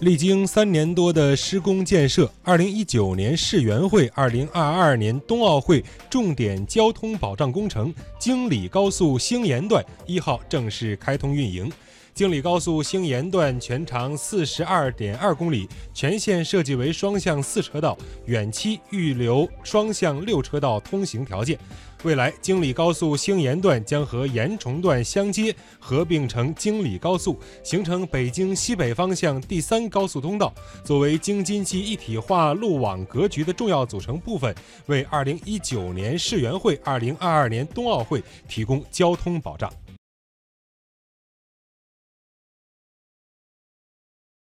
历经三年多的施工建设，二零一九年世园会、二零二二年冬奥会重点交通保障工程京礼高速兴延段一号正式开通运营。京礼高速兴延段全长四十二点二公里，全线设计为双向四车道，远期预留双向六车道通行条件。未来，京礼高速兴延段将和延崇段相接，合并成京礼高速，形成北京西北方向第三高速通道。作为京津冀一体化路网格局的重要组成部分，为二零一九年世园会、二零二二年冬奥会提供交通保障。